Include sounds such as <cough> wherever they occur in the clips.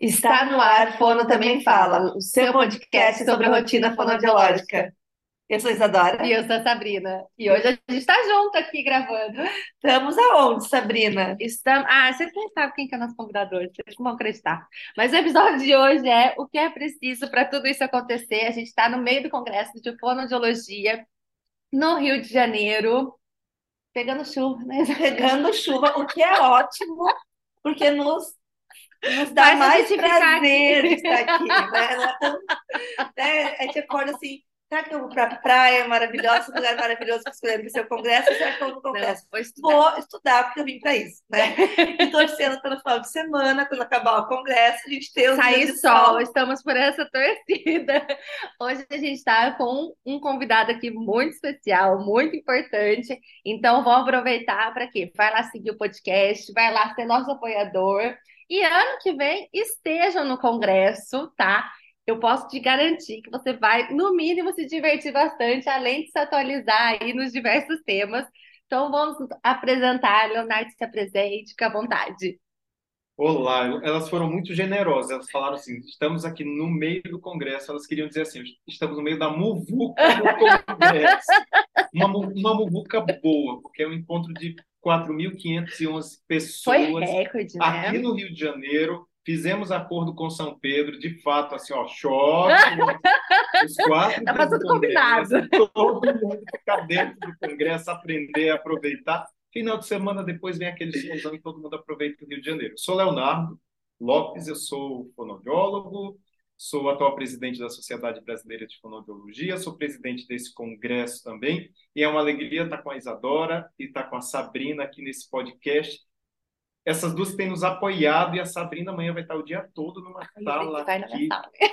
Está no ar, Fono Também Fala, o seu podcast sobre rotina fonoaudiológica. Eu sou Isadora. E eu sou a Sabrina. E hoje a gente está junto aqui gravando. Estamos aonde, Sabrina? Estamos... Ah, vocês nem sabem quem que é nosso convidador, vocês não vão acreditar. Mas o episódio de hoje é o que é preciso para tudo isso acontecer. A gente está no meio do congresso de fonoaudiologia no Rio de Janeiro, pegando chuva, né? Pegando chuva, o que é ótimo, porque nos nos dá Faz mais prazer aqui. estar aqui, né? né? A gente acorda assim, Será que eu vou para a praia maravilhosa, um lugar maravilhoso que escolher para o seu congresso? Será que eu vou no congresso? Vou, estudar. vou estudar, porque eu vim para isso, né? E torcendo pelo final de semana, quando acabar o congresso, a gente ter os Sair sol, sol, estamos por essa torcida. Hoje a gente está com um convidado aqui muito especial, muito importante. Então, vamos aproveitar para quê? Vai lá seguir o podcast, vai lá ser nosso apoiador. E ano que vem estejam no congresso, tá? eu posso te garantir que você vai, no mínimo, se divertir bastante, além de se atualizar aí nos diversos temas. Então, vamos apresentar. Leonardo, se apresente, fica à vontade. Olá, elas foram muito generosas. Elas falaram assim: estamos aqui no meio do Congresso. Elas queriam dizer assim: estamos no meio da muvuca do Congresso. <laughs> uma, uma muvuca boa, porque é um encontro de 4.511 pessoas Foi recorde, né? aqui no Rio de Janeiro Fizemos acordo com São Pedro, de fato, assim, ó, choque. <laughs> os quatro. Estava tudo combinado. Todo mundo ficar dentro do Congresso, aprender, aproveitar. Final de semana depois vem aquele solzão e todo mundo aproveita o Rio de Janeiro. Eu sou Leonardo Lopes, eu sou fonoaudiólogo, sou atual presidente da Sociedade Brasileira de Fonoaudiologia, sou presidente desse congresso também, e é uma alegria estar com a Isadora e estar com a Sabrina aqui nesse podcast essas duas têm nos apoiado e a Sabrina amanhã vai estar o dia todo numa sala aqui,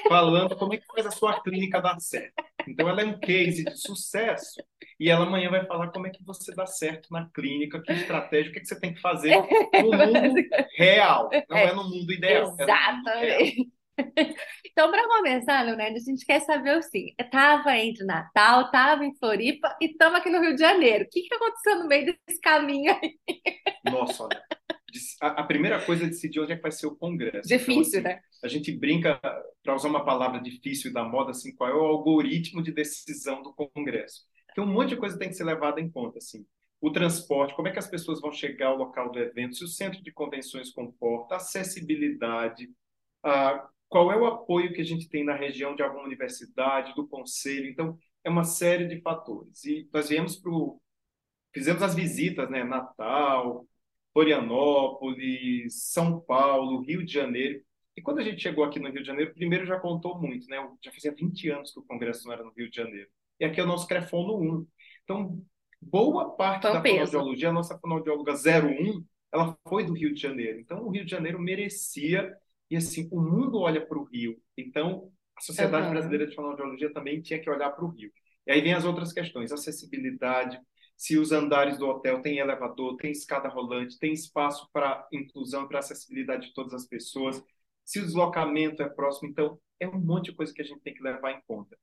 falando como é que faz a sua clínica dar certo. Então ela é um case de sucesso e ela amanhã vai falar como é que você dá certo na clínica, que estratégia, o que, é que você tem que fazer no <laughs> mundo real, não é, no mundo ideal. Exatamente. É <laughs> então, para começar, Leonardo, a gente quer saber o seguinte: estava entre Natal, estava em Floripa e estamos aqui no Rio de Janeiro. O que, que aconteceu no meio desse caminho aí? Nossa, olha, a, primeira coisa é decidir onde é que vai ser o congresso. Difícil, então, assim, né? A gente brinca, para usar uma palavra difícil da moda, assim, qual é o algoritmo de decisão do congresso. Então, um monte de coisa tem que ser levada em conta, assim. O transporte, como é que as pessoas vão chegar ao local do evento, se o centro de convenções comporta, acessibilidade, a, qual é o apoio que a gente tem na região de alguma universidade, do conselho. Então, é uma série de fatores. E nós viemos para. Fizemos as visitas, né? Natal, Florianópolis, São Paulo, Rio de Janeiro. E quando a gente chegou aqui no Rio de Janeiro, primeiro já contou muito, né? Já fazia 20 anos que o Congresso não era no Rio de Janeiro. E aqui é o nosso Crefono 1. Então, boa parte da fonoaudiologia, a nossa fonoaudióloga 01, ela foi do Rio de Janeiro. Então, o Rio de Janeiro merecia, e assim, o mundo olha para o Rio. Então, a Sociedade uhum. Brasileira de Fonoaudiologia também tinha que olhar para o Rio. E aí vem as outras questões, acessibilidade, se os andares do hotel têm elevador, tem escada rolante, tem espaço para inclusão, para acessibilidade de todas as pessoas, se o deslocamento é próximo. Então, é um monte de coisa que a gente tem que levar em conta.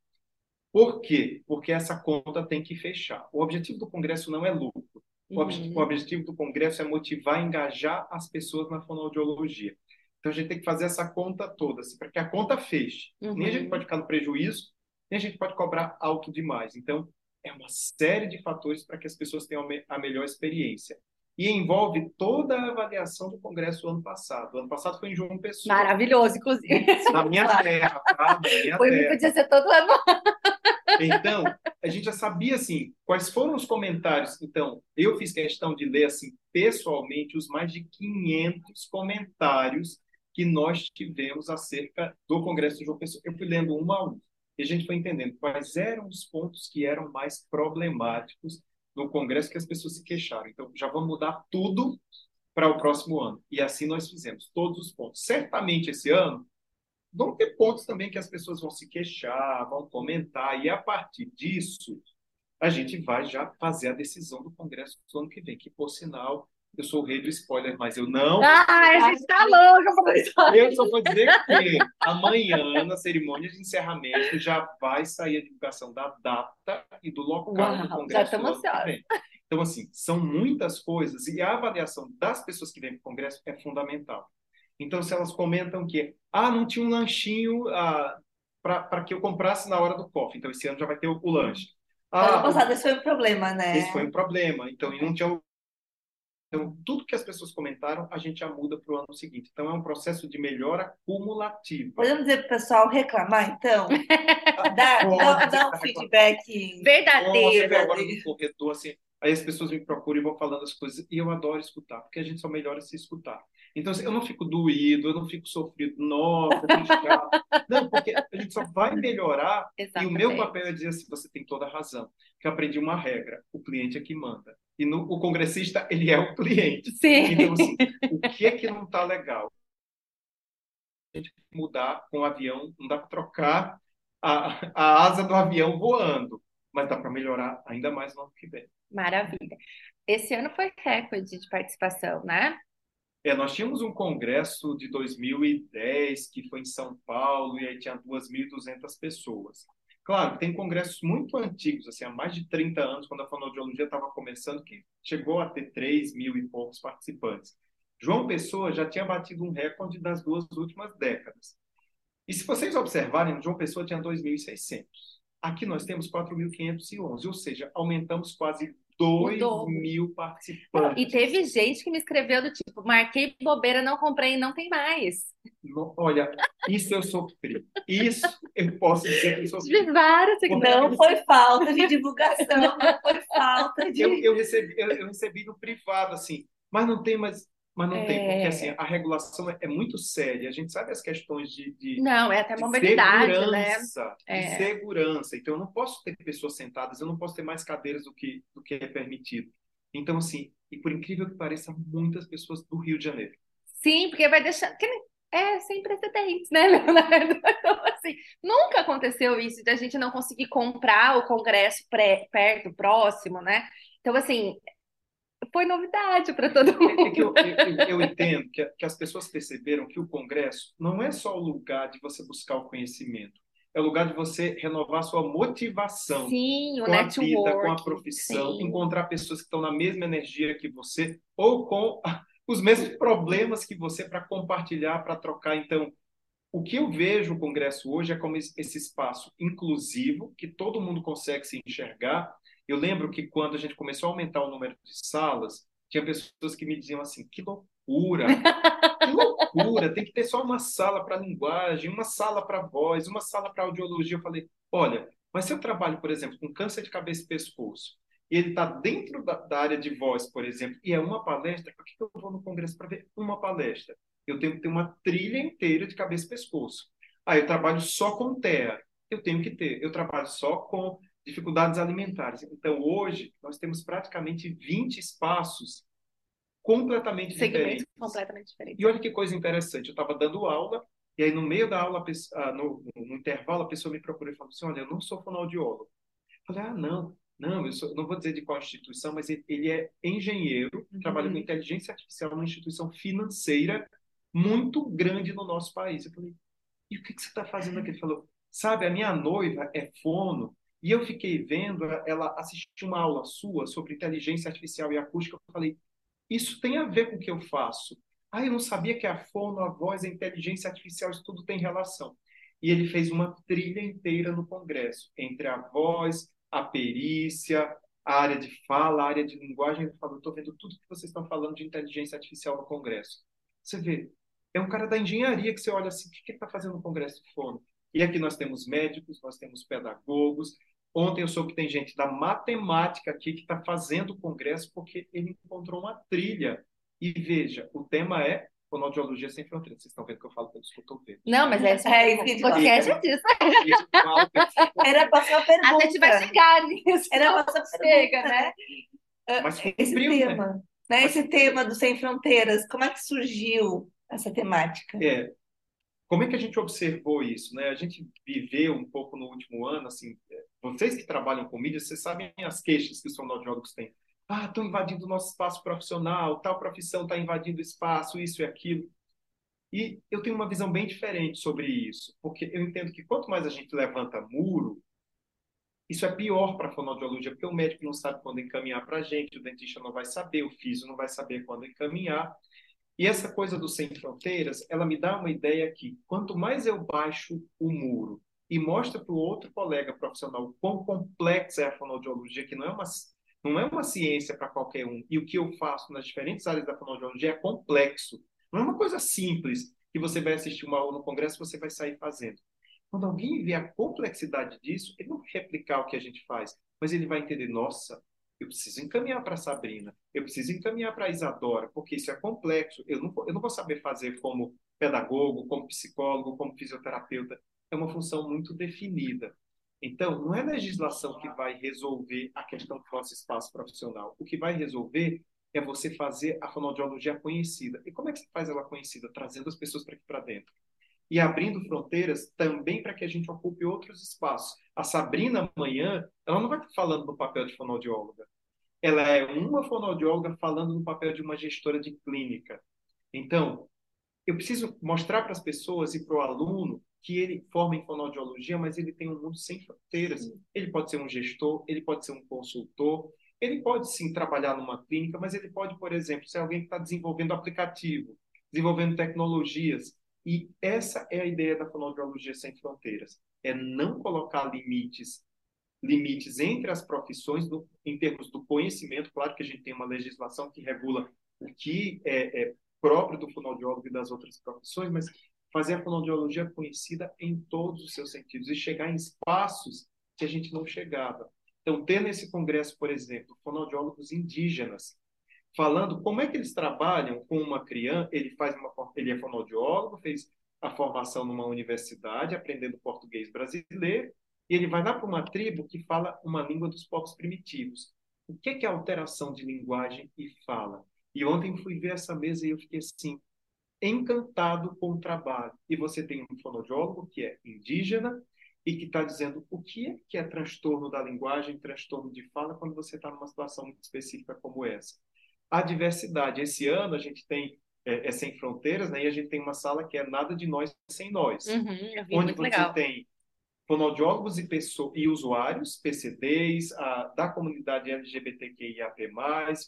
Por quê? Porque essa conta tem que fechar. O objetivo do Congresso não é lucro. O, uhum. o objetivo do Congresso é motivar, engajar as pessoas na fonoaudiologia. Então, a gente tem que fazer essa conta toda, assim, para que a conta feche. Uhum. Nem a gente uhum. pode ficar no prejuízo, nem a gente pode cobrar alto demais. Então, é uma série de fatores para que as pessoas tenham a melhor experiência. E envolve toda a avaliação do Congresso do ano passado. O ano passado foi em João Pessoa. Maravilhoso, inclusive. Na minha <laughs> terra, tá? Na minha foi, terra. Podia ser todo ano. Então, a gente já sabia, assim, quais foram os comentários. Então, eu fiz questão de ler, assim, pessoalmente, os mais de 500 comentários que nós tivemos acerca do Congresso de João Pessoa. Eu fui lendo um a um e a gente foi entendendo quais eram os pontos que eram mais problemáticos no Congresso que as pessoas se queixaram. Então, já vamos mudar tudo para o próximo ano. E assim nós fizemos, todos os pontos. Certamente esse ano vão ter pontos também que as pessoas vão se queixar, vão comentar, e a partir disso, a gente vai já fazer a decisão do Congresso do ano que vem, que, por sinal, eu sou o rei do spoiler, mas eu não. Ah, a gente tá louca Eu só vou dizer que amanhã, na cerimônia de encerramento, já vai sair a divulgação da data e do local Uau, do Congresso. Já estamos ansiosos. Então, assim, são muitas coisas e a avaliação das pessoas que vêm para o Congresso é fundamental. Então, se elas comentam que, ah, não tinha um lanchinho ah, para que eu comprasse na hora do coffee, então esse ano já vai ter o, o lanche. Ah, ano passado esse foi um problema, né? Esse foi um problema, então, e não tinha então, tudo que as pessoas comentaram, a gente já muda para o ano seguinte. Então, é um processo de melhora cumulativa. Podemos dizer para o pessoal reclamar, então? <laughs> dá, dá, dá um feedback verdadeiro. agora no corredor, assim, aí as pessoas me procuram e vão falando as coisas, e eu adoro escutar, porque a gente só melhora se escutar. Então, assim, eu não fico doído, eu não fico sofrido, nossa, Não, porque a gente só vai melhorar, Exatamente. e o meu papel é dizer assim, você tem toda a razão, que eu aprendi uma regra, o cliente é que manda e no, o congressista ele é o cliente. Sim. Então, assim, o que é que não está legal? A gente mudar com o avião, não dá para trocar a, a asa do avião voando, mas dá para melhorar ainda mais no ano que vem. Maravilha. Esse ano foi recorde de participação, né? É, nós tínhamos um congresso de 2010 que foi em São Paulo e aí tinha 2.200 pessoas. Claro, tem congressos muito antigos, assim, há mais de 30 anos, quando a fonoaudiologia estava começando, que chegou a ter 3 mil e poucos participantes. João Pessoa já tinha batido um recorde das duas últimas décadas. E se vocês observarem, João Pessoa tinha 2.600. Aqui nós temos 4.511, ou seja, aumentamos quase 2 mil participantes. E teve gente que me escreveu do tipo, marquei bobeira, não comprei e não tem mais. Olha, isso eu sofri. Isso eu posso dizer que eu sofri. De várias, não foi falta de divulgação, não foi falta de. Eu, eu recebi, eu, eu, recebi no privado, assim, mas não tem mais. Mas não é... tem, porque assim, a regulação é, é, muito séria. A gente sabe as questões de, de não, é até mobilidade, né? É. De segurança. Então, eu não posso ter pessoas sentadas, eu não posso ter mais cadeiras do que, do que é permitido. Então, assim, e por incrível que pareça, muitas pessoas do Rio de Janeiro. Sim, porque vai deixar é sem precedentes, né, <laughs> Leonardo? Então, assim, nunca aconteceu isso de a gente não conseguir comprar o congresso pré, perto, próximo, né? Então, assim, foi novidade para todo mundo. É, é que eu, eu, eu, entendo que, que as pessoas perceberam que o congresso não é só o lugar de você buscar o conhecimento, é o lugar de você renovar sua motivação sim, com a vida, com a profissão, sim. encontrar pessoas que estão na mesma energia que você ou com <laughs> os mesmos problemas que você para compartilhar, para trocar. Então, o que eu vejo o Congresso hoje é como esse espaço inclusivo, que todo mundo consegue se enxergar. Eu lembro que quando a gente começou a aumentar o número de salas, tinha pessoas que me diziam assim: que loucura, que loucura, tem que ter só uma sala para linguagem, uma sala para voz, uma sala para audiologia. Eu falei: olha, mas se eu trabalho, por exemplo, com câncer de cabeça e pescoço, e ele está dentro da, da, área de voz, por exemplo, e é uma palestra, por que eu vou no congresso para ver uma palestra? Eu tenho que ter uma trilha inteira de cabeça e pescoço. Ah, eu trabalho só com TEA. Eu tenho que ter. Eu trabalho só com dificuldades alimentares. Então, hoje, nós temos praticamente 20 espaços completamente Segmentos diferentes. completamente diferentes. E olha que coisa interessante. Eu estava dando aula, e aí no meio da aula, ah, no, no intervalo, a pessoa me procurou e falou assim, olha, eu não sou fonoaudiólogo. Eu falei, ah, não, não, eu sou, não vou dizer de qual instituição, mas ele, ele é engenheiro, uhum. trabalha com inteligência artificial numa instituição financeira muito grande no nosso país. Eu falei, e o que, que você está fazendo aqui? Ele falou, sabe, a minha noiva é fono, e eu fiquei vendo ela assistir uma aula sua sobre inteligência artificial e acústica. Eu falei, isso tem a ver com o que eu faço. Ah, eu não sabia que a fono, a voz, a inteligência artificial, isso tudo tem relação. E ele fez uma trilha inteira no Congresso, entre a voz, a perícia, a área de fala, a área de linguagem. Ele falou, estou vendo tudo que vocês estão falando de inteligência artificial no Congresso. Você vê, é um cara da engenharia que você olha assim, o que está fazendo no Congresso de Fono? E aqui nós temos médicos, nós temos pedagogos. Ontem eu soube que tem gente da matemática aqui que está fazendo o congresso porque ele encontrou uma trilha. E veja, o tema é fonoaudiologia sem fronteiras. Vocês estão vendo que eu falo pelos cotovelos. Não, mas é, é isso que podcast é disso. Era a próxima pergunta. A gente vai chegar nisso. Era a próxima Chega, né? Mas esse tema, né? né? Esse tema do Sem Fronteiras, como é que surgiu essa temática? É, como é que a gente observou isso, né? A gente viveu um pouco no último ano, assim, é, vocês que trabalham com mídia, vocês sabem as queixas que os fonoaudiólogos têm ah, estão invadindo o nosso espaço profissional, tal profissão está invadindo o espaço, isso e aquilo. E eu tenho uma visão bem diferente sobre isso, porque eu entendo que quanto mais a gente levanta muro, isso é pior para a fonoaudiologia, porque o médico não sabe quando encaminhar para a gente, o dentista não vai saber, o físico não vai saber quando encaminhar. E essa coisa do Sem Fronteiras, ela me dá uma ideia que quanto mais eu baixo o muro e mostro para o outro colega profissional quão complexa é a fonoaudiologia, que não é uma, não é uma ciência para qualquer um, e o que eu faço nas diferentes áreas da fonoaudiologia é complexo. Não é uma coisa simples que você vai assistir uma aula no congresso e você vai sair fazendo. Quando alguém vê a complexidade disso, ele não vai replicar o que a gente faz, mas ele vai entender, nossa, eu preciso encaminhar para Sabrina, eu preciso encaminhar para Isadora, porque isso é complexo, eu não, eu não vou saber fazer como pedagogo, como psicólogo, como fisioterapeuta, é uma função muito definida. Então, não é a legislação que vai resolver a questão do nosso espaço profissional. O que vai resolver é você fazer a fonoaudiologia conhecida. E como é que você faz ela conhecida? Trazendo as pessoas para aqui para dentro e abrindo fronteiras também para que a gente ocupe outros espaços. A Sabrina, amanhã, ela não vai estar falando no papel de fonoaudióloga. Ela é uma fonoaudióloga falando no papel de uma gestora de clínica. Então, eu preciso mostrar para as pessoas e para o aluno que ele forma em fonoaudiologia, mas ele tem um mundo sem fronteiras. Ele pode ser um gestor, ele pode ser um consultor, ele pode sim trabalhar numa clínica, mas ele pode, por exemplo, ser alguém que está desenvolvendo aplicativo, desenvolvendo tecnologias, e essa é a ideia da fonoaudiologia sem fronteiras, é não colocar limites limites entre as profissões do, em termos do conhecimento. Claro que a gente tem uma legislação que regula o que é, é próprio do fonoaudiólogo e das outras profissões, mas fazer a fonoaudiologia conhecida em todos os seus sentidos e chegar em espaços que a gente não chegava. Então, ter nesse congresso, por exemplo, fonoaudiólogos indígenas, falando como é que eles trabalham com uma criança. Ele faz uma, ele é fonoaudiólogo, fez a formação numa universidade, aprendendo português brasileiro, e ele vai lá para uma tribo que fala uma língua dos povos primitivos. O que é, que é alteração de linguagem e fala? E ontem fui ver essa mesa e eu fiquei assim, encantado com o trabalho. E você tem um fonoaudiólogo que é indígena e que está dizendo o que é que é transtorno da linguagem, transtorno de fala, quando você está numa situação muito específica como essa a diversidade. Esse ano a gente tem é, é, Sem Fronteiras, né? E a gente tem uma sala que é Nada de Nós Sem Nós. Uhum, onde você legal. tem fonoaudiólogos e, pessoas, e usuários, PCDs, a, da comunidade LGBTQIAP+,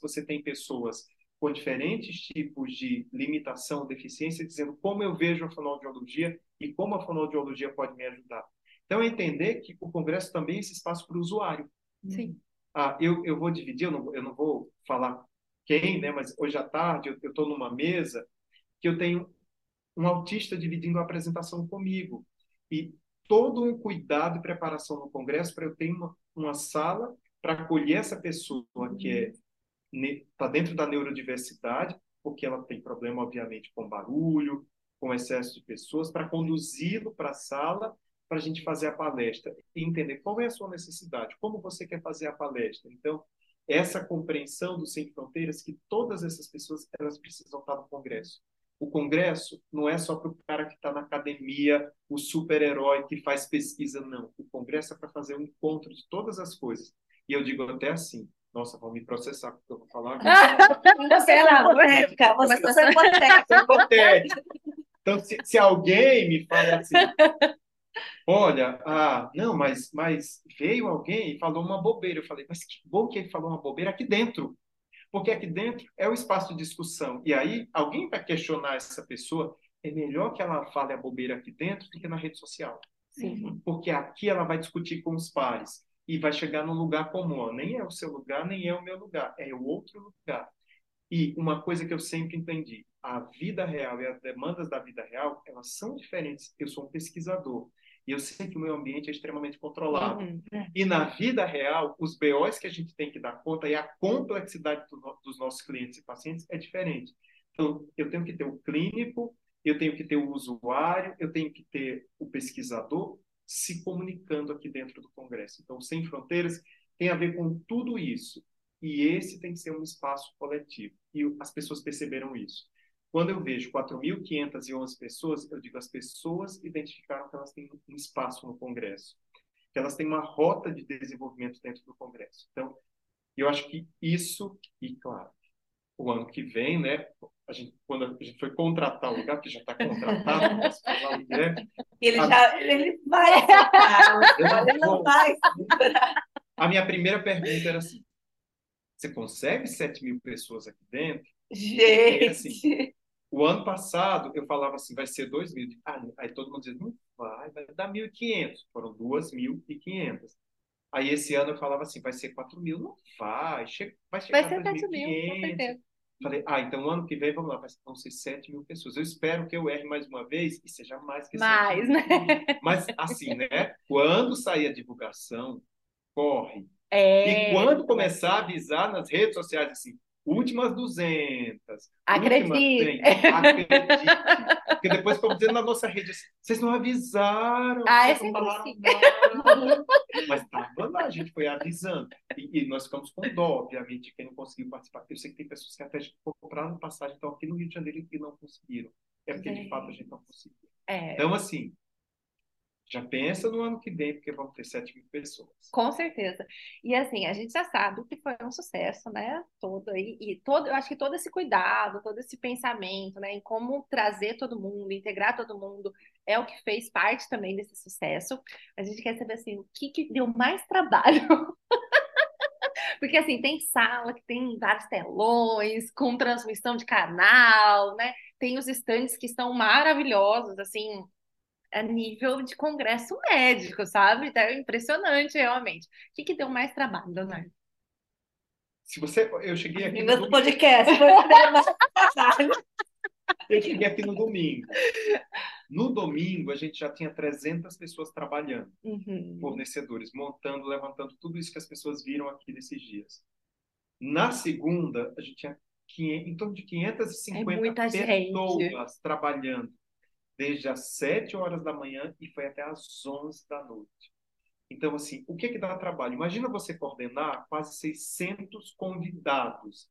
você tem pessoas com diferentes tipos de limitação, deficiência, dizendo como eu vejo a fonoaudiologia e como a fonoaudiologia pode me ajudar. Então, é entender que o Congresso também é esse espaço para o usuário. Sim. Ah, eu, eu vou dividir, eu não, eu não vou falar quem, né? Mas hoje à tarde eu estou numa mesa que eu tenho um autista dividindo a apresentação comigo e todo um cuidado e preparação no congresso para eu ter uma, uma sala para acolher essa pessoa que é está dentro da neurodiversidade, porque ela tem problema, obviamente, com barulho, com excesso de pessoas, para conduzi-lo para a sala para a gente fazer a palestra e entender qual é a sua necessidade, como você quer fazer a palestra. Então, essa compreensão do Sem Fronteiras que todas essas pessoas elas precisam estar no Congresso. O Congresso não é só para o cara que está na academia, o super-herói que faz pesquisa, não. O Congresso é para fazer um encontro de todas as coisas. E eu digo até assim, nossa, vão me processar porque eu vou falar. <laughs> Você é hipotética, você é hipotética. Então, se, se alguém me fala assim, Olha, ah, não, mas, mas veio alguém e falou uma bobeira. Eu falei, mas que bom que ele falou uma bobeira aqui dentro. Porque aqui dentro é o espaço de discussão. E aí, alguém vai questionar essa pessoa, é melhor que ela fale a bobeira aqui dentro do que na rede social. Sim. Porque aqui ela vai discutir com os pares e vai chegar num lugar comum. Nem é o seu lugar, nem é o meu lugar, é o outro lugar. E uma coisa que eu sempre entendi, a vida real e as demandas da vida real, elas são diferentes. Eu sou um pesquisador. E eu sei que o meio ambiente é extremamente controlado. Uhum. É. E na vida real, os BOs que a gente tem que dar conta e a complexidade do, dos nossos clientes e pacientes é diferente. Então, eu tenho que ter o clínico, eu tenho que ter o usuário, eu tenho que ter o pesquisador se comunicando aqui dentro do Congresso. Então, Sem Fronteiras tem a ver com tudo isso. E esse tem que ser um espaço coletivo. E as pessoas perceberam isso. Quando eu vejo 4.511 pessoas, eu digo as pessoas identificaram que elas têm um espaço no Congresso, que elas têm uma rota de desenvolvimento dentro do Congresso. Então, eu acho que isso, e claro, o ano que vem, né, a gente, quando a gente foi contratar o lugar, que já está contratado, <laughs> posso falar o que é. Ele já ele vai acertar, ele não vai A minha primeira pergunta era assim, você consegue 7 mil pessoas aqui dentro? Gente! Assim, O ano passado, eu falava assim, vai ser 2 mil. Ah, aí todo mundo dizia, não vai, vai dar 1.500. Foram 2.500. Aí esse ano eu falava assim, vai ser 4 mil. Não vai, chega, vai chegar vai ser 7 mil, com certeza. Falei, ah, então o ano que vem, vamos lá, vão ser 7 mil pessoas. Eu espero que eu erre mais uma vez e seja mais que mais, né? Mas assim, né? Quando sair a divulgação, corre. É... E quando começar a avisar nas redes sociais assim, últimas 200. Acredite. acredite. Porque depois ficam dizendo na nossa rede, vocês não avisaram. Ah, é sempre assim. Mas estava lá, a gente foi avisando. E, e, nós ficamos com dó, obviamente, quem não conseguiu participar. Eu sei que tem pessoas que até compraram passagem, estão aqui no Rio de Janeiro e não conseguiram. É porque, é. de fato, a gente não conseguiu. É. Então, assim, já pensa no ano que vem, porque vão ter 7 mil pessoas. Com certeza. E assim, a gente já sabe que foi um sucesso, né? Todo aí. E todo, eu acho que todo esse cuidado, todo esse pensamento, né? Em como trazer todo mundo, integrar todo mundo, é o que fez parte também desse sucesso. A gente quer saber assim, o que, que deu mais trabalho? <laughs> Porque assim, tem sala que tem vários telões, com transmissão de canal, né? Tem os estandes que estão maravilhosos, assim, a nível de congresso médico, sabe? Então, é impressionante, realmente. O que, que deu mais trabalho, Leonardo? Se você, eu cheguei aqui no, no podcast, foi mais trabalho. Eu cheguei aqui no domingo. No domingo, a gente já tinha 300 pessoas trabalhando, uhum. fornecedores, montando, levantando tudo isso que as pessoas viram aqui nesses dias. Na segunda, a gente tinha 500, em torno de 550 é pessoas gente. trabalhando desde as 7 horas da manhã e foi até as 11 da noite. Então, assim, o que que dá trabalho? Imagina você coordenar quase 600 convidados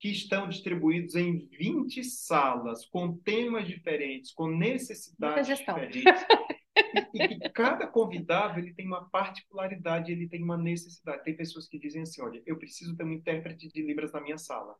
que estão distribuídos em 20 salas, com temas diferentes, com necessidades diferentes. <laughs> E, e que cada convidado ele tem uma particularidade, ele tem uma necessidade. Tem pessoas que dizem assim, olha, eu preciso ter um intérprete de Libras na minha sala.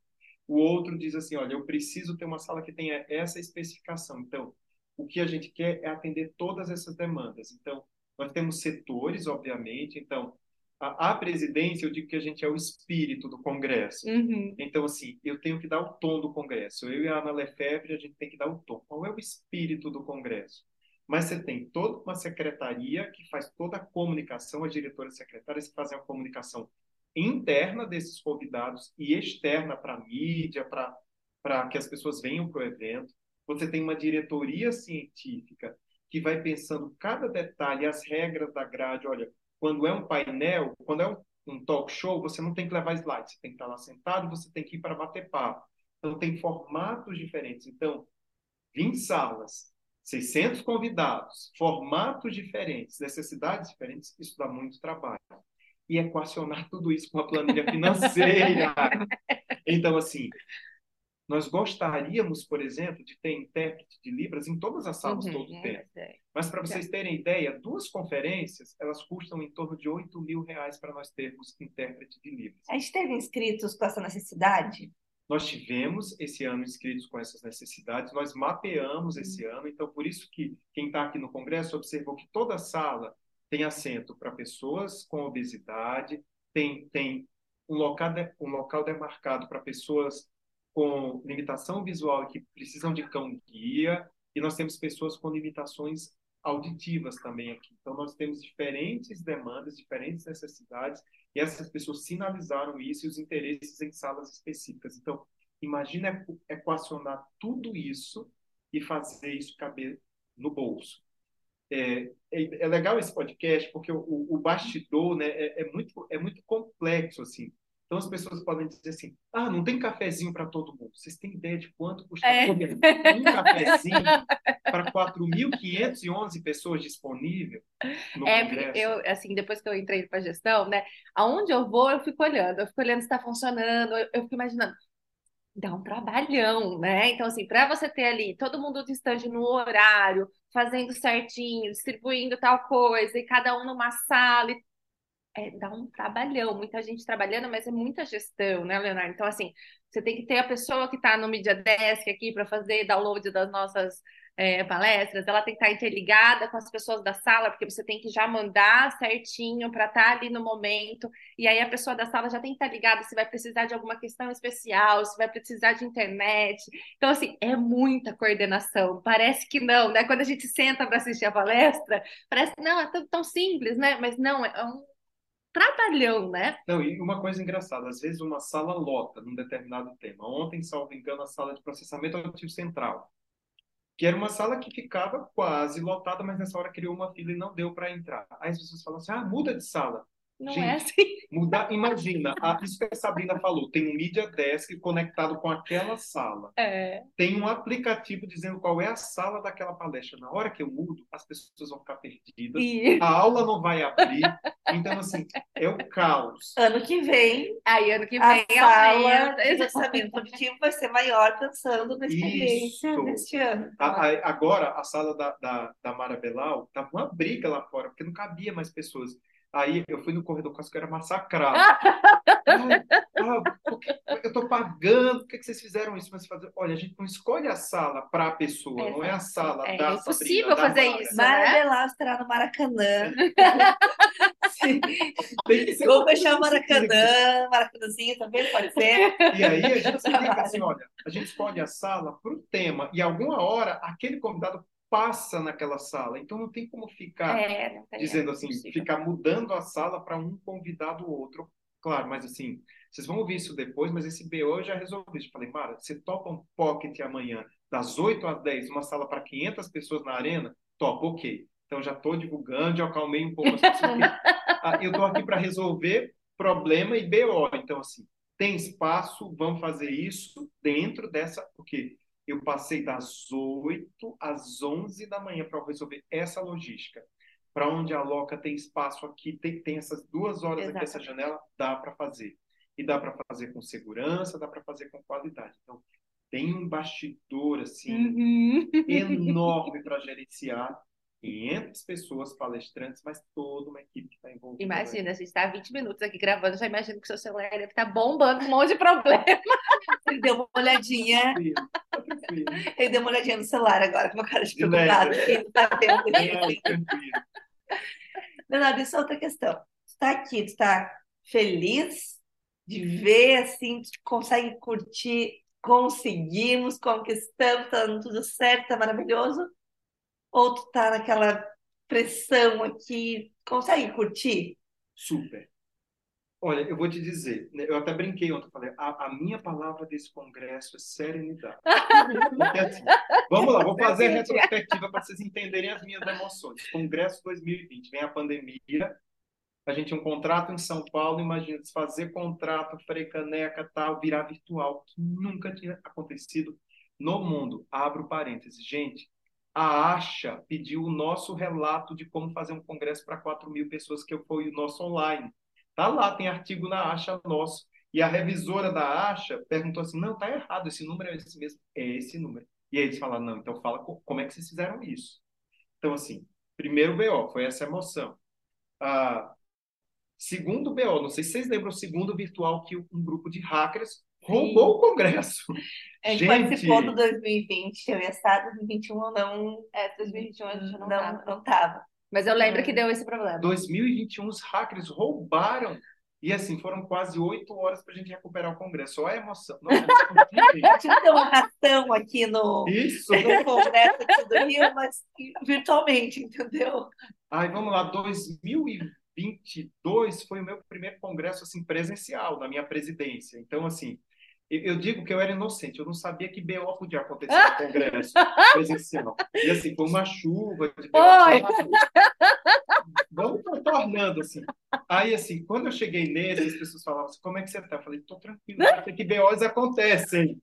O outro diz assim, olha, eu preciso ter uma sala que tenha essa especificação. Então, o que a gente quer é atender todas essas demandas. Então, nós temos setores, obviamente. Então, a, a presidência, eu digo que a gente é o espírito do Congresso. Uhum. Então, assim, eu tenho que dar o tom do Congresso. Eu e a Ana Lefebvre, a gente tem que dar o tom. Qual é o espírito do Congresso? Mas você tem toda uma secretaria que faz toda a comunicação, as diretoras secretárias que fazem a comunicação interna desses convidados e externa para a mídia, para que as pessoas venham para o evento. Você tem uma diretoria científica que vai pensando cada detalhe, as regras da grade. Olha, quando é um painel, quando é um, um talk show, você não tem que levar slides, você tem que estar lá sentado, você tem que ir para bater papo. Então, tem formatos diferentes. Então, 20 salas, 600 convidados, formatos diferentes, necessidades diferentes, isso dá muito trabalho. E equacionar tudo isso com uma planilha <laughs> financeira. Então, assim, nós gostaríamos, por exemplo, de ter intérprete de Libras em todas as salas uhum, todo o tempo. É, Mas, para vocês terem ideia, duas conferências, elas custam em torno de 8 mil reais para nós termos intérprete de Libras. A gente teve inscritos com essa necessidade? Nós tivemos esse ano inscritos com essas necessidades, nós mapeamos uhum. esse ano, então por isso que quem está aqui no Congresso observou que toda sala tem assento para pessoas com obesidade, tem, tem um local, de, um local demarcado para pessoas com limitação visual que precisam de cão-guia, e nós temos pessoas com limitações auditivas também aqui. Então, nós temos diferentes demandas, diferentes necessidades, e essas pessoas sinalizaram isso e os interesses em salas específicas. Então, imagina equacionar tudo isso e fazer isso caber no bolso. É, é, é legal esse podcast porque o, o bastidor né, é, é, muito, é muito complexo, assim. Então as pessoas podem dizer assim: ah, não tem cafezinho para todo mundo. Vocês têm ideia de quanto custa é. um cafezinho para 4.511 pessoas disponíveis no é, Congresso? Eu, assim, depois que eu entrei para gestão, né? Aonde eu vou, eu fico olhando, eu fico olhando se está funcionando, eu, eu fico imaginando dá um trabalhão, né? Então, assim, para você ter ali todo mundo distante no horário, fazendo certinho, distribuindo tal coisa, e cada um numa sala, e é, dá um trabalhão, muita gente trabalhando, mas é muita gestão, né, Leonardo? Então, assim, você tem que ter a pessoa que está no Media Desk aqui para fazer download das nossas é, palestras, ela tem que estar interligada com as pessoas da sala, porque você tem que já mandar certinho para estar ali no momento, e aí a pessoa da sala já tem que estar ligada se vai precisar de alguma questão especial, se vai precisar de internet. Então, assim, é muita coordenação. Parece que não, né? Quando a gente senta para assistir a palestra, parece que não, é tão, tão simples, né? Mas não, é um trabalhão, né? Não, e uma coisa engraçada, às vezes uma sala lota num determinado tema. Ontem, salvo engano, a sala de processamento ativo central que era uma sala que ficava quase lotada, mas nessa hora criou uma fila e não deu para entrar. Aí as pessoas falam assim: ah, muda de sala. Não é Gente, é assim. Mudar, imagina, a, isso que a Sabrina falou, tem um Media Desk conectado com aquela sala. É. Tem um aplicativo dizendo qual é a sala daquela palestra. Na hora que eu mudo, as pessoas vão ficar perdidas, e... a aula não vai abrir. Então, assim, é o caos. Ano que vem. Aí, ano que vem, a sala de lançamento positivo vai ser maior pensando na experiência deste ano. A, a, agora, a sala da, da, da Mara Belal, tava uma briga lá fora, porque não cabia mais pessoas. Aí eu fui no corredor quase que era massacrado. <laughs> ah, eu estou pagando, por que, que vocês fizeram isso? Mas fazer, olha, a gente não escolhe a sala para a pessoa, é, não é a sala é, da É impossível fazer Mara. isso. Mara né? Velasco no Maracanã. <laughs> Vou fechar o Maracanã, Maracanãzinho também pode ser. E aí a gente explica assim, olha, a gente escolhe a sala para o tema e alguma hora aquele convidado passa naquela sala. Então não tem como ficar é, dizendo assim, ficar mudando a sala para um convidado ou outro. Claro, mas assim, vocês vão ouvir isso depois, mas esse BO eu já resolvi. Eu falei, Mara, você topa um pocket amanhã, das 8 às 10, uma sala para 500 pessoas na arena? Topa, ok. Então já estou divulgando, já acalmei um pouco as pessoas. <laughs> Ah, eu estou aqui para resolver problema e BO. Então, assim, tem espaço, vamos fazer isso dentro dessa. Porque eu passei das 8 às 11 da manhã para resolver essa logística. Para onde a loca tem espaço aqui, tem, tem essas duas horas Exatamente. aqui, essa janela, dá para fazer. E dá para fazer com segurança, dá para fazer com qualidade. Então, tem um bastidor assim uhum. enorme para gerenciar 500 pessoas palestrantes, mas toda uma equipe que está envolvida. Imagina, a gente está 20 minutos aqui gravando, já imagino que o seu celular deve estar tá bombando um monte de problema. <laughs> Ele deu uma olhadinha. Ele deu uma olhadinha no celular agora, com uma cara de preocupado. Ele está vendo. Leonardo, <laughs> isso é outra questão. Tu está aqui, tu está feliz de ver, assim, tu consegue curtir, conseguimos, conquistamos, está dando tudo certo, está maravilhoso? Ou tu tá naquela pressão aqui? Consegue curtir? Super. Olha, eu vou te dizer, né, eu até brinquei ontem, falei, a, a minha palavra desse congresso é serenidade. <laughs> Assim, vamos lá, vou fazer a retrospectiva para vocês entenderem as minhas emoções. Congresso 2020, vem a pandemia, a gente tinha um contrato em São Paulo, imagina, desfazer contrato, freio caneca, tal, virar virtual, que nunca tinha acontecido no mundo. Abro parênteses. Gente, a ASHA pediu o nosso relato de como fazer um congresso para 4 mil pessoas, que foi o nosso online. Tá lá, tem artigo na ASHA nosso. E a revisora da ASHA perguntou assim: não, tá errado, esse número é esse mesmo. É esse número. E aí eles falaram: não, então fala como é que vocês fizeram isso. Então, assim, primeiro BO, foi essa emoção. Ah, segundo BO, não sei se vocês lembram, o segundo virtual que um grupo de hackers roubou o Congresso. A gente, gente, participou do 2020, eu ia estar 2021 ou não. É, 2021 a gente não, não, não tava. Mas eu lembro que deu esse problema. 2021 os hackers roubaram. E assim, foram quase oito horas para a gente recuperar o Congresso. Olha a emoção. Nossa, a gente deu uma ração aqui no, Isso. no Congresso aqui do Rio, mas virtualmente, entendeu? Ai, vamos lá, 2022 foi o meu primeiro congresso assim presencial, na minha presidência. Então, assim, eu digo que eu era inocente, eu não sabia que BO podia acontecer no Congresso <laughs> presencial. E assim, foi uma chuva de BO. <laughs> Vamos tornando assim. Aí, assim, quando eu cheguei nele, as pessoas falavam assim: como é que você está? Eu falei: estou tranquilo, porque que BOs acontecem.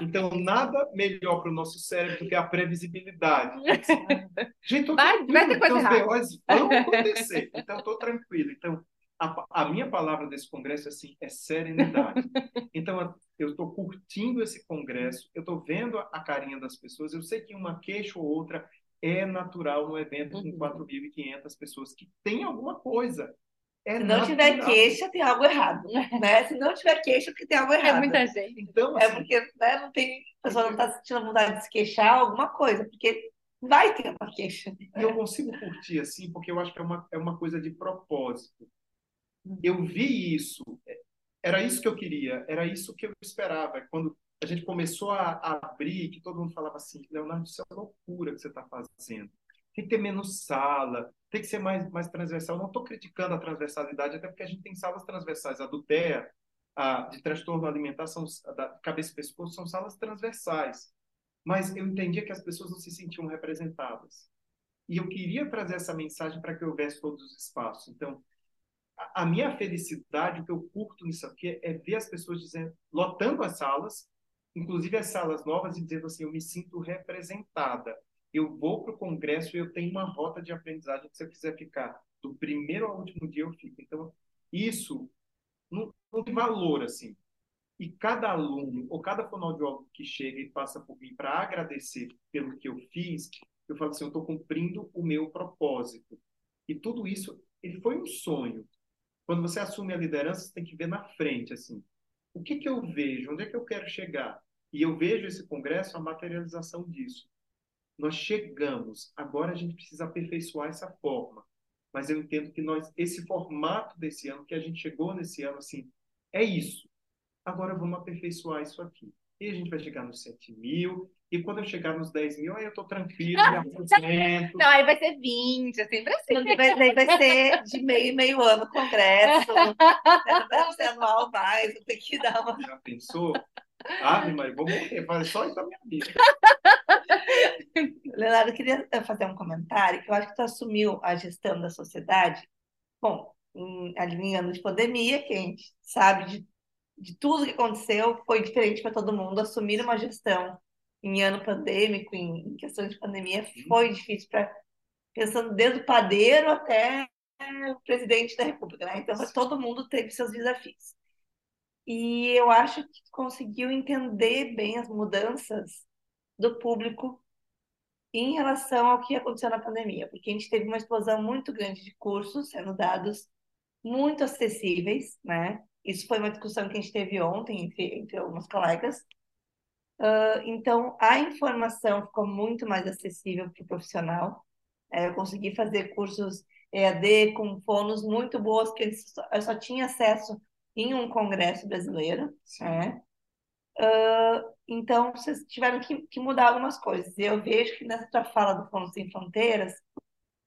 Então, nada melhor para o nosso cérebro do que a previsibilidade. Gente, tô vai, vai ter coisa então, os BOs vão acontecer. Então, estou tranquilo. Então, a, a, minha palavra desse congresso assim é serenidade. <laughs> Então eu estou curtindo esse congresso, eu estou vendo a, a, carinha das pessoas. Eu sei que uma queixa ou outra é natural no evento com 4.500 uhum. pessoas que tem alguma coisa. É Se não natural. tiver queixa, tem algo errado, né? Se não tiver queixa, porque tem algo é errado. É muita gente. Então, é assim, é porque né, não tem, a pessoa não está sentindo vontade de se queixar alguma coisa, porque vai ter uma queixa. E eu consigo curtir assim, porque eu acho que é uma, é uma coisa de propósito. Eu vi isso, era isso que eu queria, era isso que eu esperava. Quando a gente começou a, a abrir, que todo mundo falava assim, Leonardo, isso é uma loucura que você está fazendo. Tem que ter menos sala, tem que ser mais, mais transversal. Não estou criticando a transversalidade, até porque a gente tem salas transversais. A do TEA, a de transtorno alimentar, são, da cabeça e pescoço, são salas transversais. Mas eu entendia que as pessoas não se sentiam representadas. E eu queria trazer essa mensagem para que houvesse todos os espaços. Então, a, minha felicidade, o que eu curto nisso aqui, é ver as pessoas dizendo, lotando as salas, inclusive as salas novas, e dizendo assim: eu me sinto representada eu vou para o congresso e eu tenho uma rota de aprendizagem que se eu quiser ficar do primeiro ao último dia eu fico. Então, isso não, não tem valor, assim. E cada aluno ou cada fonoaudiólogo que chega e passa por mim para agradecer pelo que eu fiz, eu falo assim, eu estou cumprindo o meu propósito. E tudo isso, ele foi um sonho. Quando você assume a liderança, você tem que ver na frente, assim, o que, que eu vejo, onde é que eu quero chegar? E eu vejo esse congresso a materialização disso nós chegamos, agora a gente precisa aperfeiçoar essa forma. Mas eu entendo que nós, esse formato desse ano, que a gente chegou nesse ano, assim, é isso. Agora vamos aperfeiçoar isso aqui. E a gente vai chegar nos 7 mil, e quando eu chegar nos 10 mil, aí eu tô tranquilo, me Não, aí vai ser 20, assim, pra sempre. Vai, vai ser de meio meio ano congresso. Deve ser anual mais, eu tenho que dar uma. Já pensou? Ave, mas vou morrer, fazer só isso da minha vida. Leonardo, eu queria fazer um comentário que eu acho que tu assumiu a gestão da sociedade. Bom, em, ali em ano de pandemia, que a gente sabe de, de tudo que aconteceu, foi diferente para todo mundo. Assumir uma gestão em ano pandêmico, em, em questões de pandemia, foi difícil para pensando desde o padeiro até o presidente da República, né? Então, todo mundo teve seus desafios. E eu acho que conseguiu entender bem as mudanças do público em relação ao que aconteceu na pandemia, porque a gente teve uma explosão muito grande de cursos sendo dados muito acessíveis, né? Isso foi uma discussão que a gente teve ontem entre, entre alguns colegas. Uh, então, a informação ficou muito mais acessível para o profissional. É, eu consegui fazer cursos EAD com fonos muito boas, que eu só tinha acesso em um congresso brasileiro, né? Uh, então, vocês tiveram que, que, mudar algumas coisas. E eu vejo que nessa tua fala do Fundo Sem Fronteiras,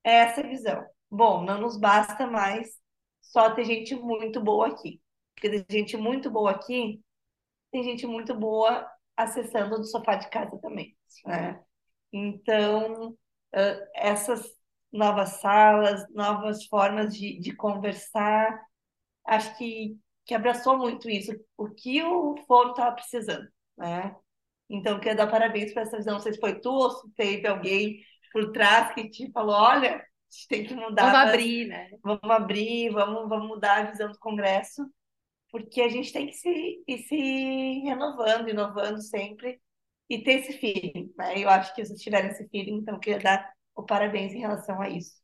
é essa visão. Bom, não nos basta mais só ter gente muito boa aqui. Porque tem gente muito boa aqui, tem gente muito boa acessando do sofá de casa também, né? Então, uh, essas novas salas, novas formas de, de conversar, acho que que abraçou muito isso, o que o foro estava precisando, né? Então, quero dar parabéns para essa visão. Não sei se foi tu ou se teve alguém por trás que te falou, olha, a gente tem que mudar. Vamos abrir, né? Vamos abrir, vamos, vamos mudar a visão do Congresso, porque a gente tem que se, ir se renovando, inovando sempre e ter esse feeling, né? Eu acho que vocês tiveram esse feeling, então queria dar o parabéns em relação a isso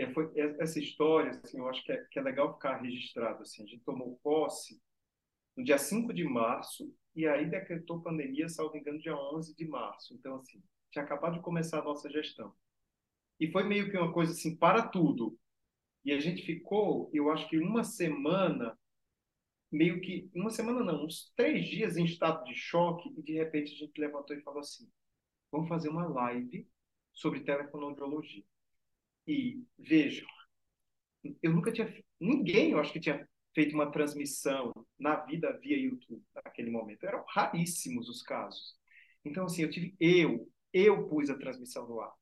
é, foi, essa história, assim, eu acho que é, que é legal ficar registrado. Assim, a gente tomou posse no dia 5 de março e aí decretou pandemia, salvo engano, dia 11 de março. Então, assim, tinha acabado de começar a nossa gestão. E foi meio que uma coisa assim, para tudo. E a gente ficou, eu acho que uma semana, meio que, uma semana não, uns três dias em estado de choque, e de repente a gente levantou e falou assim: vamos fazer uma live sobre telefonoaudiologia. E vejam, eu nunca tinha, ninguém, eu acho que tinha feito uma transmissão na vida via YouTube naquele momento. Eram raríssimos os casos. Então, assim, eu tive, eu, eu pus a transmissão no ar.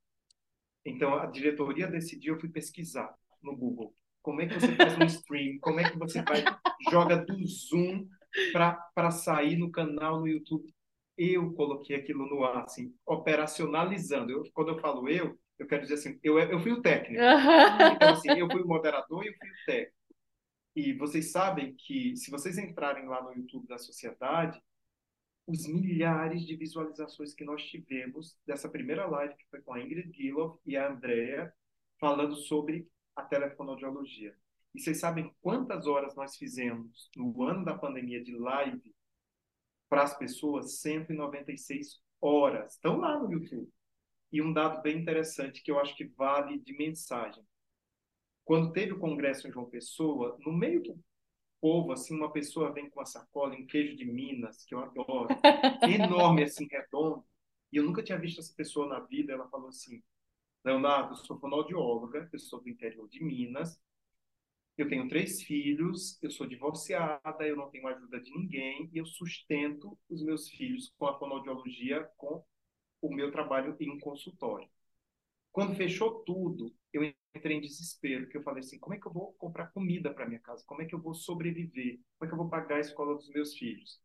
Então, a diretoria decidiu, eu fui pesquisar no Google. Como é que você faz um stream? Como é que você joga do Zoom para sair no canal no YouTube? Eu coloquei aquilo no ar, assim, operacionalizando. Eu, quando eu falo eu, eu quero dizer assim, eu, eu fui o técnico. <laughs> Então, assim, eu fui o moderador e eu fui o técnico. E vocês sabem que, se vocês entrarem lá no YouTube da sociedade, os milhares de visualizações que nós tivemos dessa primeira live, que foi com a Ingrid Gilloff e a Andrea, falando sobre a telefonoaudiologia. E vocês sabem quantas horas nós fizemos no ano da pandemia de live para as pessoas? 196 horas. Estão lá no YouTube. E um dado bem interessante que eu acho que vale de mensagem. Quando teve o congresso em João Pessoa, no meio do povo, assim, uma pessoa vem com uma sacola, um queijo de Minas, que eu adoro, <laughs> enorme, assim, redondo, e eu nunca tinha visto essa pessoa na vida, ela falou assim, Leonardo, sou fonoaudióloga, eu sou do interior de Minas, eu tenho três filhos, eu sou divorciada, eu não tenho ajuda de ninguém, e eu sustento os meus filhos com a fonoaudiologia, com o meu trabalho em um consultório. Quando fechou tudo, eu entrei em desespero, porque eu falei assim, como é que eu vou comprar comida para minha casa? Como é que eu vou sobreviver? Como é que eu vou pagar a escola dos meus filhos?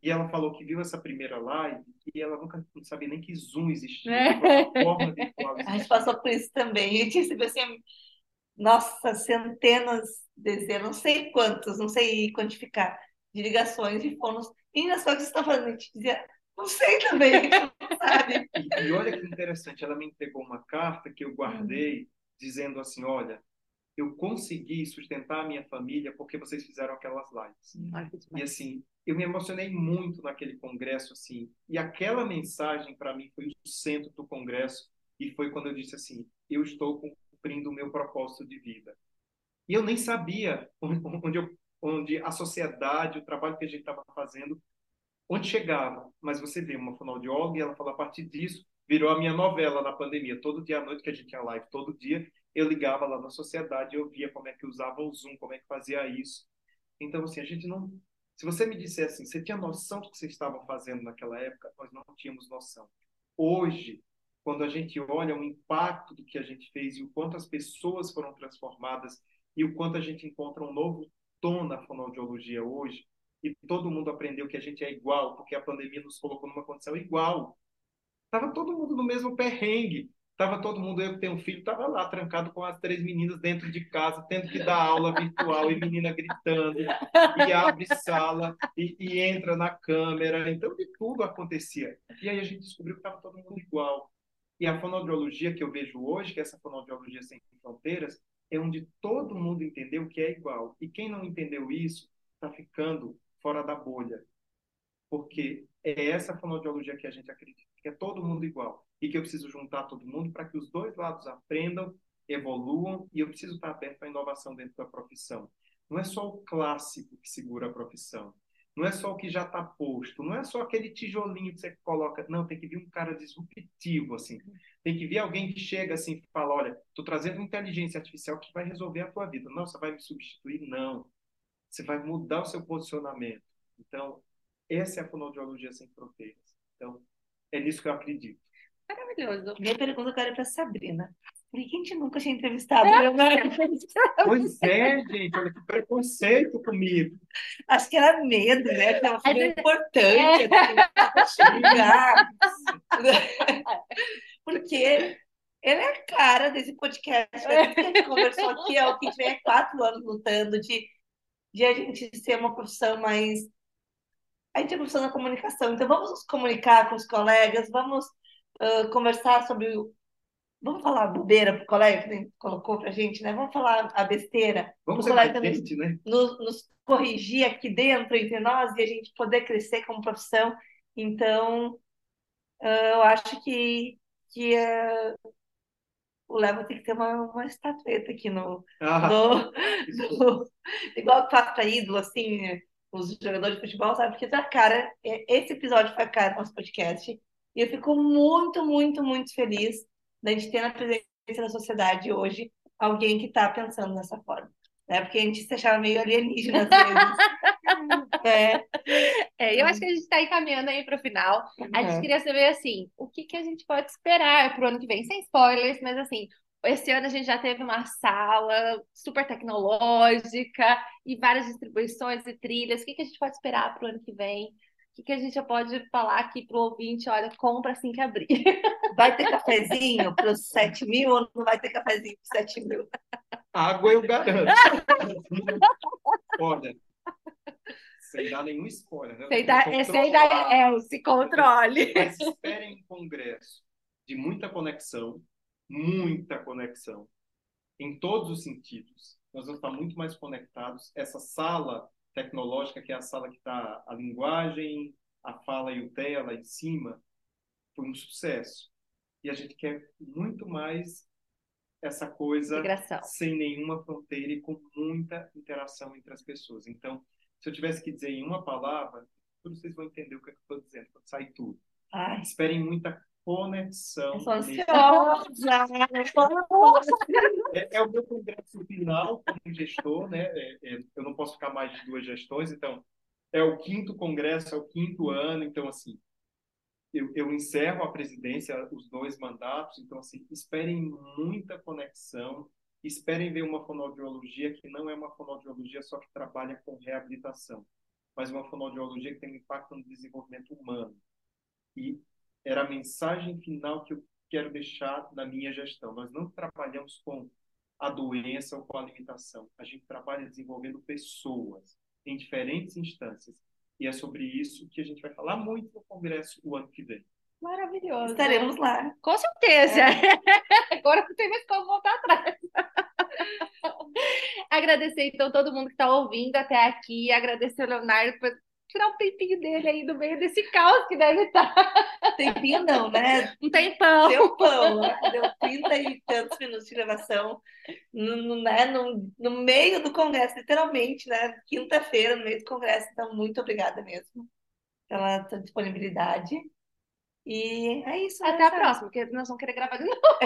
E ela falou que viu essa primeira live e ela nunca não sabia nem que Zoom existia. É. Forma virtual existia. <laughs> A gente passou por isso também. A gente recebeu assim, nossa, centenas, dezenas, não sei quantos, não sei quantificar, de ligações de fones. E nas coisas que você está falando, a gente dizia, não sei também, sabe? <laughs> E, e, olha que interessante, ela me entregou uma carta que eu guardei, uhum. dizendo assim, olha, eu consegui sustentar a minha família porque vocês fizeram aquelas lives. e assim, eu me emocionei muito naquele congresso, assim, e aquela mensagem para mim foi o centro do congresso, e foi quando eu disse assim, eu estou cumprindo o meu propósito de vida. E eu nem sabia <laughs> onde, eu, onde a sociedade, o trabalho que a gente estava fazendo, onde chegava. Mas você vê uma fonoaudióloga e ela fala, a partir disso, virou a minha novela na pandemia. Todo dia à noite que a gente tinha live, todo dia, eu ligava lá na sociedade, eu via como é que usava o Zoom, como é que fazia isso. Então, assim, a gente não... Se você me dissesse assim, você tinha noção do que vocês estavam fazendo naquela época? Nós não tínhamos noção. Hoje, quando a gente olha o impacto do que a gente fez e o quanto as pessoas foram transformadas e o quanto a gente encontra um novo tom na fonoaudiologia hoje, e todo mundo aprendeu que a gente é igual, porque a pandemia nos colocou numa condição igual. Tava todo mundo no mesmo perrengue. Tava todo mundo, eu que tenho um filho, tava lá trancado com as três meninas dentro de casa, tendo que dar aula virtual e menina gritando, e abre sala e, e entra na câmera. Então, de tudo acontecia. E aí a gente descobriu que tava todo mundo igual. E a fonoaudiologia que eu vejo hoje, que é essa fonoaudiologia sem fronteiras, é onde todo mundo entendeu que é igual. E quem não entendeu isso está ficando fora da bolha. Porque é essa fonoaudiologia que a gente acredita, que é todo mundo igual. E que eu preciso juntar todo mundo para que os dois lados aprendam, evoluam, e eu preciso estar aberto à inovação dentro da profissão. Não é só o clássico que segura a profissão. Não é só o que já está posto, não é só aquele tijolinho que você coloca. Não, tem que vir um cara disruptivo, assim. Tem que vir alguém que chega assim e fala: olha, estou trazendo inteligência artificial que vai resolver a tua vida. Não, você vai me substituir? Não. Você vai mudar o seu posicionamento. Então, essa é a fonoaudiologia sem fronteiras. Então, é nisso que eu acredito. Maravilhoso. Minha pergunta agora é para Sabrina. Por que a gente nunca tinha entrevistado é. Pois é, gente, olha que preconceito comigo. Acho que era medo, né? Que é uma figura importante. É. Assim, Porque ele é a cara desse podcast. Né? Que a gente conversou aqui, é o que há quatro anos lutando de, de a gente ser uma profissão mais. A gente é da comunicação, então vamos nos comunicar com os colegas, vamos uh, conversar sobre o Vamos falar bobeira para o colega que colocou para a gente, né? Vamos falar a besteira. Vamos ser gente, né? Nos, nos, corrigir aqui dentro entre nós e a gente poder crescer como profissão. Então, eu acho que, que uh, o Leva tem que ter uma, uma estatueta aqui no, ah, no, no igual que faz para ídolo, assim, os jogadores de futebol, sabe? Porque tá cara, esse episódio foi a cara do nosso podcast. E eu fico muito, muito, muito feliz da gente ter na presença da sociedade hoje alguém que está pensando dessa forma. Né? Porque a gente se achava meio alienígena às vezes. <laughs> é. é. eu acho que a gente está encaminhando aí para o final. Uhum. A gente queria saber, assim, o que, que a gente pode esperar para o ano que vem, sem spoilers, mas assim, esse ano a gente já teve uma sala super tecnológica e várias distribuições e trilhas. O que, que a gente pode esperar para o ano que vem? O que, que a gente já pode falar aqui para o ouvinte? Olha, compra assim que abrir. <laughs> Vai ter cafezinho para os 7 mil ou não vai ter cafezinho para os 7 mil? Água eu garanto. Olha, sem dar nenhum spoiler. Né? Sem dar, é, sem dar, é, se controle. Mas esperem um congresso de muita conexão, muita conexão, em todos os sentidos. nós vamos estar muito mais conectados. Essa sala tecnológica, que é a sala que está a linguagem, a fala e o TEA lá em cima, foi um sucesso. E a gente quer muito mais essa coisa Integração. sem nenhuma fronteira e com muita interação entre as pessoas. Então, se eu tivesse que dizer em uma palavra, todos vocês vão entender o que, é que eu estou dizendo quando sair tudo. Ai, Esperem muita conexão. eu ansiosa. É, é o meu congresso final como gestor, né? É, é, eu não posso ficar mais de duas gestões, então é o quinto congresso, é o quinto ano, então assim eu, eu encerro a presidência, os dois mandatos, então assim esperem muita conexão, esperem ver uma fonoaudiologia que não é uma fonoaudiologia só que trabalha com reabilitação, mas uma fonoaudiologia que tem um impacto no desenvolvimento humano. E era a mensagem final que eu quero deixar na minha gestão. Nós não trabalhamos com a doença ou com a limitação. A gente trabalha desenvolvendo pessoas em diferentes instâncias. E é sobre isso que a gente vai falar muito no congresso o ano que vem. Maravilhoso. Estaremos lá. Com certeza. <laughs> Agora não tem mais como voltar atrás. <laughs> Agradecer, então, todo mundo que está ouvindo até aqui. Agradecer o Leonardo por tirar um tempinho dele aí no meio desse caos que deve estar. <laughs> Tempinho não, né? Um tempão. Deu pão, né? deu 30 e tantos minutos de gravação no, no, né? no, no meio do congresso, literalmente, né? Quinta-feira, no meio do congresso. Então, muito obrigada mesmo pela tua disponibilidade. E é isso. Até né, a Sara? próxima, porque nós vamos querer gravar de novo. <laughs>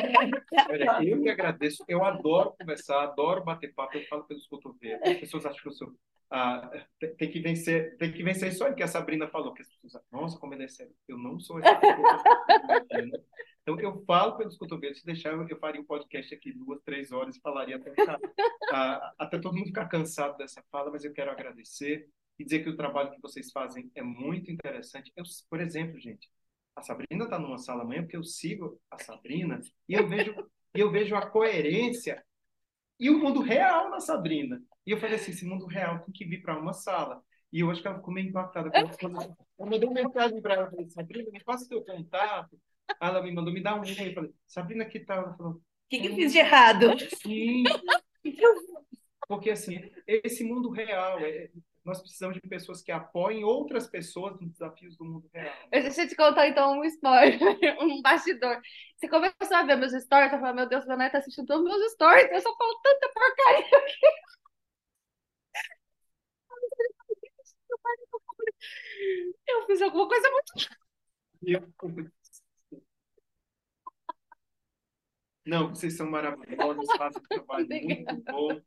Até a Olha, eu que agradeço. Eu adoro conversar, adoro bater papo. Eu falo pelos cotovelos. As pessoas acham que eu sou. ah, tem, que vencer, tem que vencer isso aí que a Sabrina falou. Que as pessoas acham, nossa, como ele é sério. Eu não sou essa pessoa. <laughs> Então, eu falo pelos cotovelos. Se deixar, eu, eu faria um podcast aqui duas, três horas e falaria até, ficar, ah, até todo mundo ficar cansado dessa fala, mas eu quero agradecer e dizer que o trabalho que vocês fazem é muito interessante. Eu, por exemplo, gente, a Sabrina está numa sala amanhã porque eu sigo a Sabrina e eu vejo, eu vejo a coerência e o mundo real na Sabrina. E eu falei assim, esse mundo real tem que vir para uma sala. E eu acho que ela ficou meio impactada. Quando Eu mandei uma mensagem para ela, falei, Sabrina, me passa o teu contato. Aí ela me mandou, me dá um e-mail. Eu falei, Sabrina, que tal? Ela falou, O que, que eu fiz de errado? sim. <laughs> Porque, assim, esse mundo real, é- nós precisamos de pessoas que apoiem outras pessoas nos desafios do mundo real. Deixa eu te contar então um spoiler, <laughs> um bastidor. Você começou a ver meus stories, eu falei, meu Deus, meu neto tá assistindo todos os meus stories, eu só falo tanta porcaria aqui. Eu fiz alguma coisa muito. E eu- Não, vocês são maravilhosos, <laughs> fazem um trabalho muito bom.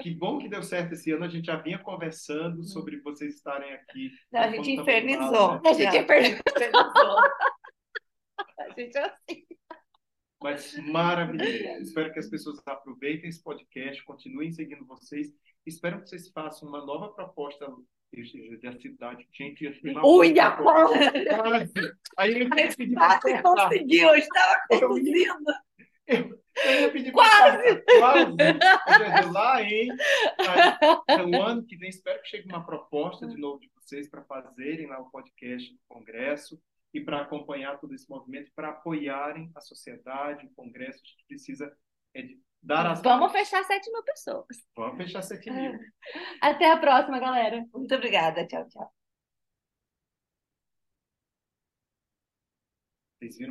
Que bom que deu certo esse ano. A gente já vinha conversando sobre vocês estarem aqui. Não, a gente infernizou. né? A gente. Infernizou. A gente é assim. Mas maravilhoso. Espero que as pessoas aproveitem esse podcast, continuem seguindo vocês. Espero que vocês façam uma nova proposta da cidade. Gente, ia ser. Aí eu conseguiu, eu estava conduzindo. Eu ia pedir Quase! para Quase! Lá, hein? Aí, Então, ano que vem, espero que chegue uma proposta de novo de vocês para fazerem lá o podcast do Congresso e para acompanhar todo esse movimento, para apoiarem a sociedade, o Congresso. A gente precisa é, de dar as Vamos fechar 7 mil pessoas. Vamos fechar 7 mil. <laughs> Até a próxima, galera. Muito obrigada. Tchau, tchau. Vocês viram?